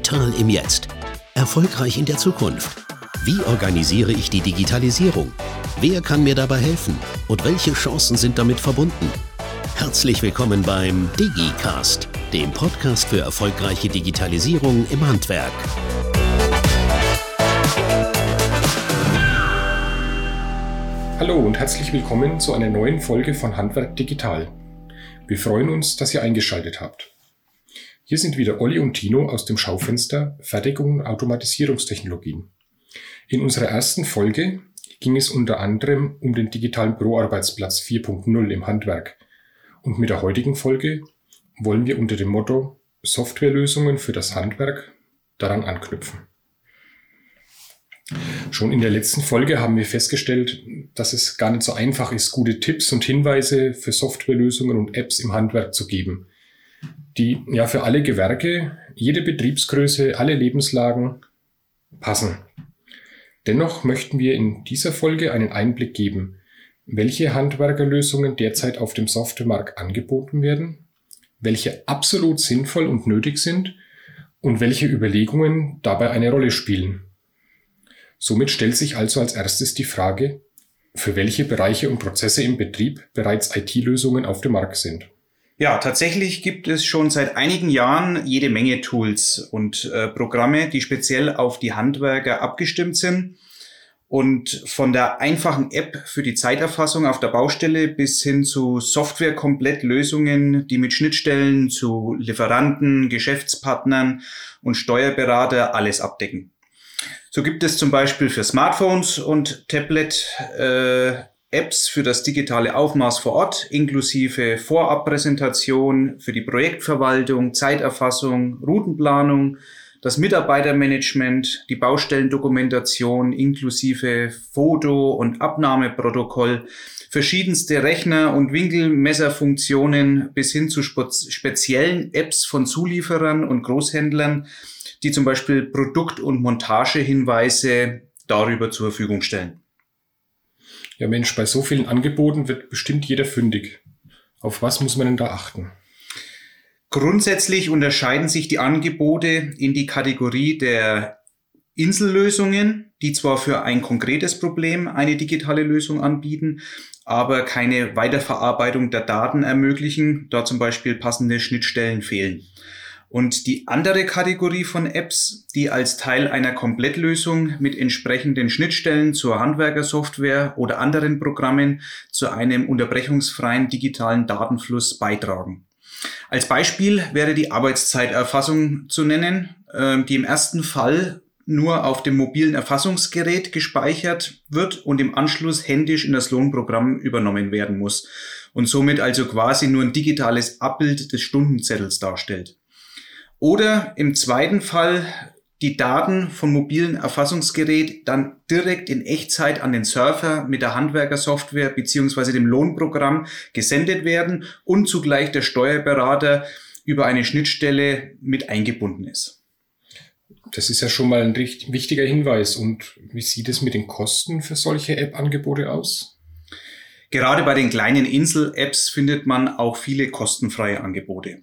Digital im Jetzt. Erfolgreich in der Zukunft. Wie organisiere ich die Digitalisierung? Wer kann mir dabei helfen? Und welche Chancen sind damit verbunden? Herzlich willkommen beim DigiCast, dem Podcast für erfolgreiche Digitalisierung im Handwerk. Hallo und herzlich willkommen zu einer neuen Folge von Handwerk Digital. Wir freuen uns, dass ihr eingeschaltet habt. Hier sind wieder Olli und Tino aus dem Schaufenster Fertigung und Automatisierungstechnologien. In unserer ersten Folge ging es unter anderem um den digitalen Pro-Arbeitsplatz 4.0 im Handwerk. Und mit der heutigen Folge wollen wir unter dem Motto Softwarelösungen für das Handwerk daran anknüpfen. Schon in der letzten Folge haben wir festgestellt, dass es gar nicht so einfach ist, gute Tipps und Hinweise für Softwarelösungen und Apps im Handwerk zu geben die ja für alle Gewerke, jede Betriebsgröße, alle Lebenslagen passen. Dennoch möchten wir in dieser Folge einen Einblick geben, welche Handwerkerlösungen derzeit auf dem Softwaremarkt angeboten werden, welche absolut sinnvoll und nötig sind und welche Überlegungen dabei eine Rolle spielen. Somit stellt sich also als erstes die Frage, für welche Bereiche und Prozesse im Betrieb bereits IT-Lösungen auf dem Markt sind. Ja, tatsächlich gibt es schon seit einigen Jahren jede Menge Tools und äh, Programme, die speziell auf die Handwerker abgestimmt sind. Und von der einfachen App für die Zeiterfassung auf der Baustelle bis hin zu Software-Komplettlösungen, die mit Schnittstellen zu Lieferanten, Geschäftspartnern und Steuerberater alles abdecken. So gibt es zum Beispiel für Smartphones und Tablet äh, Apps für das digitale Aufmaß vor Ort, inklusive Vorabpräsentation für die Projektverwaltung, Zeiterfassung, Routenplanung, das Mitarbeitermanagement, die Baustellendokumentation inklusive Foto- und Abnahmeprotokoll, verschiedenste Rechner- und Winkelmesserfunktionen bis hin zu speziellen Apps von Zulieferern und Großhändlern, die zum Beispiel Produkt- und Montagehinweise darüber zur Verfügung stellen. Ja Mensch, bei so vielen Angeboten wird bestimmt jeder fündig. Auf was muss man denn da achten? Grundsätzlich unterscheiden sich die Angebote in die Kategorie der Insellösungen, die zwar für ein konkretes Problem eine digitale Lösung anbieten, aber keine Weiterverarbeitung der Daten ermöglichen, da zum Beispiel passende Schnittstellen fehlen. Und die andere Kategorie von Apps, die als Teil einer Komplettlösung mit entsprechenden Schnittstellen zur Handwerkersoftware oder anderen Programmen zu einem unterbrechungsfreien digitalen Datenfluss beitragen. Als Beispiel wäre die Arbeitszeiterfassung zu nennen, ähm, die im ersten Fall nur auf dem mobilen Erfassungsgerät gespeichert wird und im Anschluss händisch in das Lohnprogramm übernommen werden muss und somit also quasi nur ein digitales Abbild des Stundenzettels darstellt. Oder im zweiten Fall die Daten vom mobilen Erfassungsgerät dann direkt in Echtzeit an den Surfer mit der Handwerkersoftware beziehungsweise dem Lohnprogramm gesendet werden und zugleich der Steuerberater über eine Schnittstelle mit eingebunden ist. Das ist ja schon mal ein wichtiger Hinweis. Und wie sieht es mit den Kosten für solche App-Angebote aus? Gerade bei den kleinen Insel-Apps findet man auch viele kostenfreie Angebote.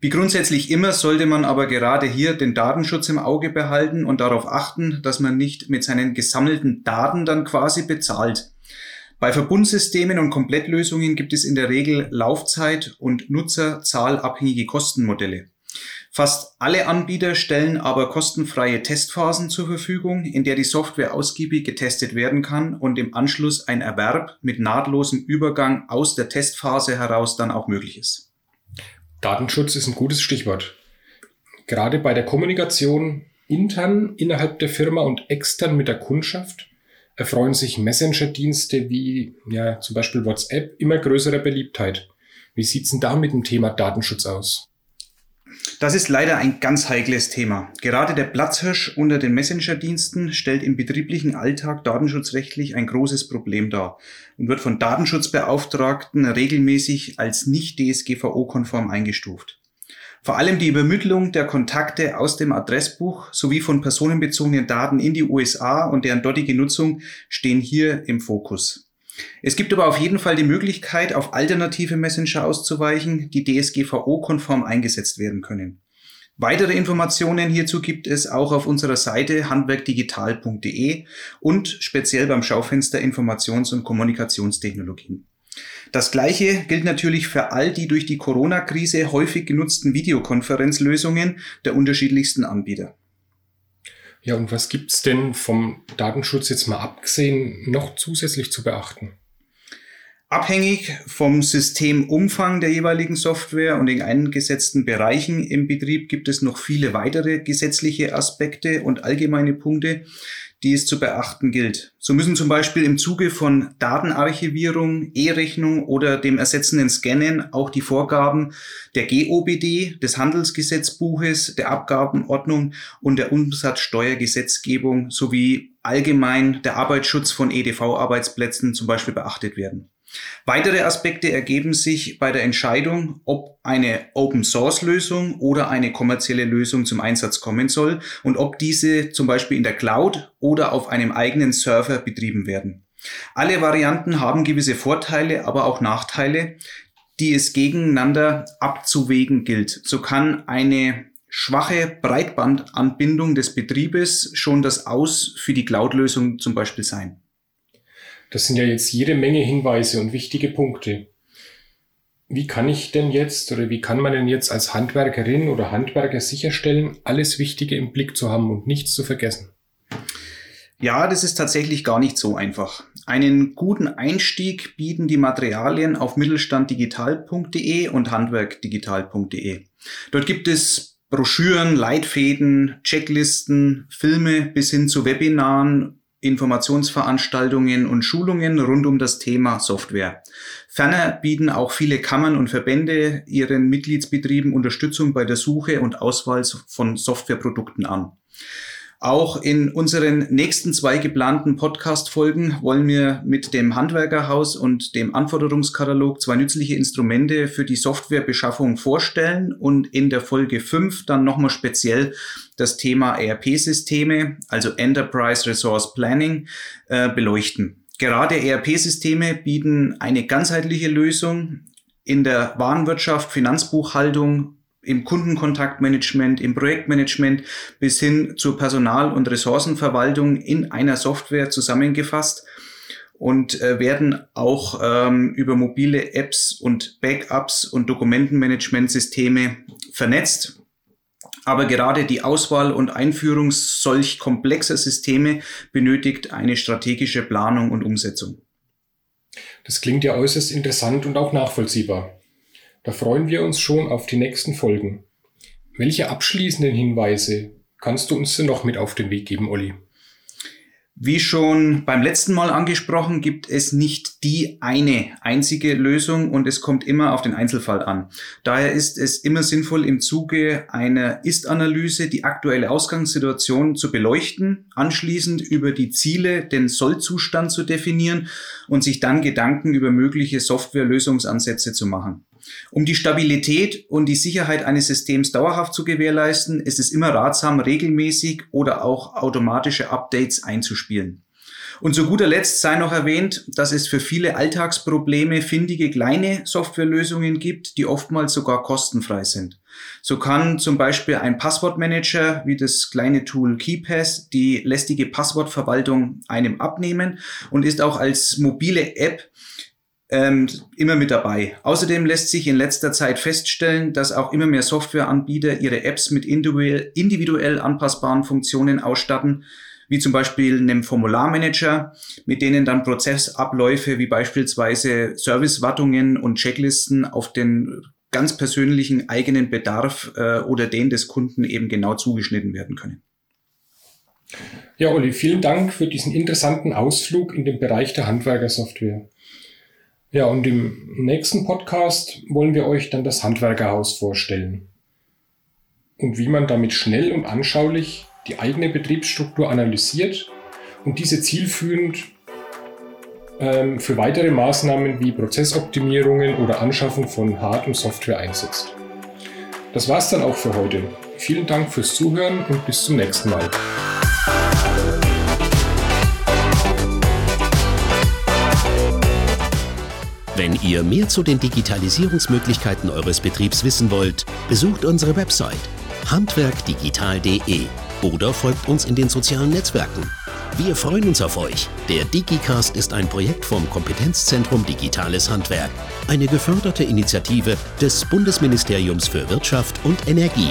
Wie grundsätzlich immer sollte man aber gerade hier den Datenschutz im Auge behalten und darauf achten, dass man nicht mit seinen gesammelten Daten dann quasi bezahlt. Bei Verbundsystemen und Komplettlösungen gibt es in der Regel Laufzeit- und Nutzerzahlabhängige Kostenmodelle. Fast alle Anbieter stellen aber kostenfreie Testphasen zur Verfügung, in der die Software ausgiebig getestet werden kann und im Anschluss ein Erwerb mit nahtlosem Übergang aus der Testphase heraus dann auch möglich ist. Datenschutz ist ein gutes Stichwort. Gerade bei der Kommunikation intern innerhalb der Firma und extern mit der Kundschaft erfreuen sich Messenger-Dienste wie ja, zum Beispiel WhatsApp immer größerer Beliebtheit. Wie sieht's denn da mit dem Thema Datenschutz aus? Das ist leider ein ganz heikles Thema. Gerade der Platzhirsch unter den Messenger-Diensten stellt im betrieblichen Alltag datenschutzrechtlich ein großes Problem dar und wird von Datenschutzbeauftragten regelmäßig als nicht DSGVO-konform eingestuft. Vor allem die Übermittlung der Kontakte aus dem Adressbuch sowie von personenbezogenen Daten in die USA und deren dortige Nutzung stehen hier im Fokus. Es gibt aber auf jeden Fall die Möglichkeit, auf alternative Messenger auszuweichen, die DSGVO-konform eingesetzt werden können. Weitere Informationen hierzu gibt es auch auf unserer Seite handwerkdigital.de und speziell beim Schaufenster Informations- und Kommunikationstechnologien. Das gleiche gilt natürlich für all die durch die Corona-Krise häufig genutzten Videokonferenzlösungen der unterschiedlichsten Anbieter. Ja, und was gibt's denn vom Datenschutz jetzt mal abgesehen noch zusätzlich zu beachten? Abhängig vom Systemumfang der jeweiligen Software und den eingesetzten Bereichen im Betrieb gibt es noch viele weitere gesetzliche Aspekte und allgemeine Punkte, die es zu beachten gilt. So müssen zum Beispiel im Zuge von Datenarchivierung, E-Rechnung oder dem ersetzenden Scannen auch die Vorgaben der GOBD, des Handelsgesetzbuches, der Abgabenordnung und der Umsatzsteuergesetzgebung sowie allgemein der Arbeitsschutz von EDV-Arbeitsplätzen zum Beispiel beachtet werden. Weitere Aspekte ergeben sich bei der Entscheidung, ob eine Open-Source-Lösung oder eine kommerzielle Lösung zum Einsatz kommen soll und ob diese zum Beispiel in der Cloud oder auf einem eigenen Server betrieben werden. Alle Varianten haben gewisse Vorteile, aber auch Nachteile, die es gegeneinander abzuwägen gilt. So kann eine schwache Breitbandanbindung des Betriebes schon das Aus für die Cloud-Lösung zum Beispiel sein. Das sind ja jetzt jede Menge Hinweise und wichtige Punkte. Wie kann ich denn jetzt oder wie kann man denn jetzt als Handwerkerin oder Handwerker sicherstellen, alles Wichtige im Blick zu haben und nichts zu vergessen? Ja, das ist tatsächlich gar nicht so einfach. Einen guten Einstieg bieten die Materialien auf mittelstanddigital.de und handwerkdigital.de. Dort gibt es Broschüren, Leitfäden, Checklisten, Filme bis hin zu Webinaren Informationsveranstaltungen und Schulungen rund um das Thema Software. Ferner bieten auch viele Kammern und Verbände ihren Mitgliedsbetrieben Unterstützung bei der Suche und Auswahl von Softwareprodukten an. Auch in unseren nächsten zwei geplanten Podcast-Folgen wollen wir mit dem Handwerkerhaus und dem Anforderungskatalog zwei nützliche Instrumente für die Softwarebeschaffung vorstellen und in der Folge 5 dann nochmal speziell das Thema ERP-Systeme, also Enterprise Resource Planning, äh, beleuchten. Gerade ERP-Systeme bieten eine ganzheitliche Lösung in der Warenwirtschaft, Finanzbuchhaltung im Kundenkontaktmanagement, im Projektmanagement bis hin zur Personal- und Ressourcenverwaltung in einer Software zusammengefasst und äh, werden auch ähm, über mobile Apps und Backups und Dokumentenmanagementsysteme vernetzt. Aber gerade die Auswahl und Einführung solch komplexer Systeme benötigt eine strategische Planung und Umsetzung. Das klingt ja äußerst interessant und auch nachvollziehbar. Da freuen wir uns schon auf die nächsten Folgen. Welche abschließenden Hinweise kannst du uns denn noch mit auf den Weg geben, Olli? Wie schon beim letzten Mal angesprochen, gibt es nicht die eine einzige Lösung und es kommt immer auf den Einzelfall an. Daher ist es immer sinnvoll, im Zuge einer Ist-Analyse die aktuelle Ausgangssituation zu beleuchten, anschließend über die Ziele den Sollzustand zu definieren und sich dann Gedanken über mögliche Softwarelösungsansätze zu machen. Um die Stabilität und die Sicherheit eines Systems dauerhaft zu gewährleisten, ist es immer ratsam, regelmäßig oder auch automatische Updates einzuspielen. Und zu guter Letzt sei noch erwähnt, dass es für viele Alltagsprobleme findige kleine Softwarelösungen gibt, die oftmals sogar kostenfrei sind. So kann zum Beispiel ein Passwortmanager wie das kleine Tool KeyPass die lästige Passwortverwaltung einem abnehmen und ist auch als mobile App ähm, immer mit dabei. Außerdem lässt sich in letzter Zeit feststellen, dass auch immer mehr Softwareanbieter ihre Apps mit individuell, anpassbaren Funktionen ausstatten, wie zum Beispiel einem Formularmanager, mit denen dann Prozessabläufe wie beispielsweise Servicewartungen und Checklisten auf den ganz persönlichen eigenen Bedarf äh, oder den des Kunden eben genau zugeschnitten werden können. Ja, Olli, vielen Dank für diesen interessanten Ausflug in den Bereich der Handwerkersoftware. Ja, und im nächsten Podcast wollen wir euch dann das Handwerkerhaus vorstellen. Und wie man damit schnell und anschaulich die eigene Betriebsstruktur analysiert und diese zielführend ähm, für weitere Maßnahmen wie Prozessoptimierungen oder Anschaffung von Hard- und Software einsetzt. Das war's dann auch für heute. Vielen Dank fürs Zuhören und bis zum nächsten Mal. Ihr mehr zu den Digitalisierungsmöglichkeiten eures Betriebs wissen wollt, besucht unsere Website handwerkdigital.de oder folgt uns in den sozialen Netzwerken. Wir freuen uns auf euch. Der DigiCast ist ein Projekt vom Kompetenzzentrum Digitales Handwerk, eine geförderte Initiative des Bundesministeriums für Wirtschaft und Energie.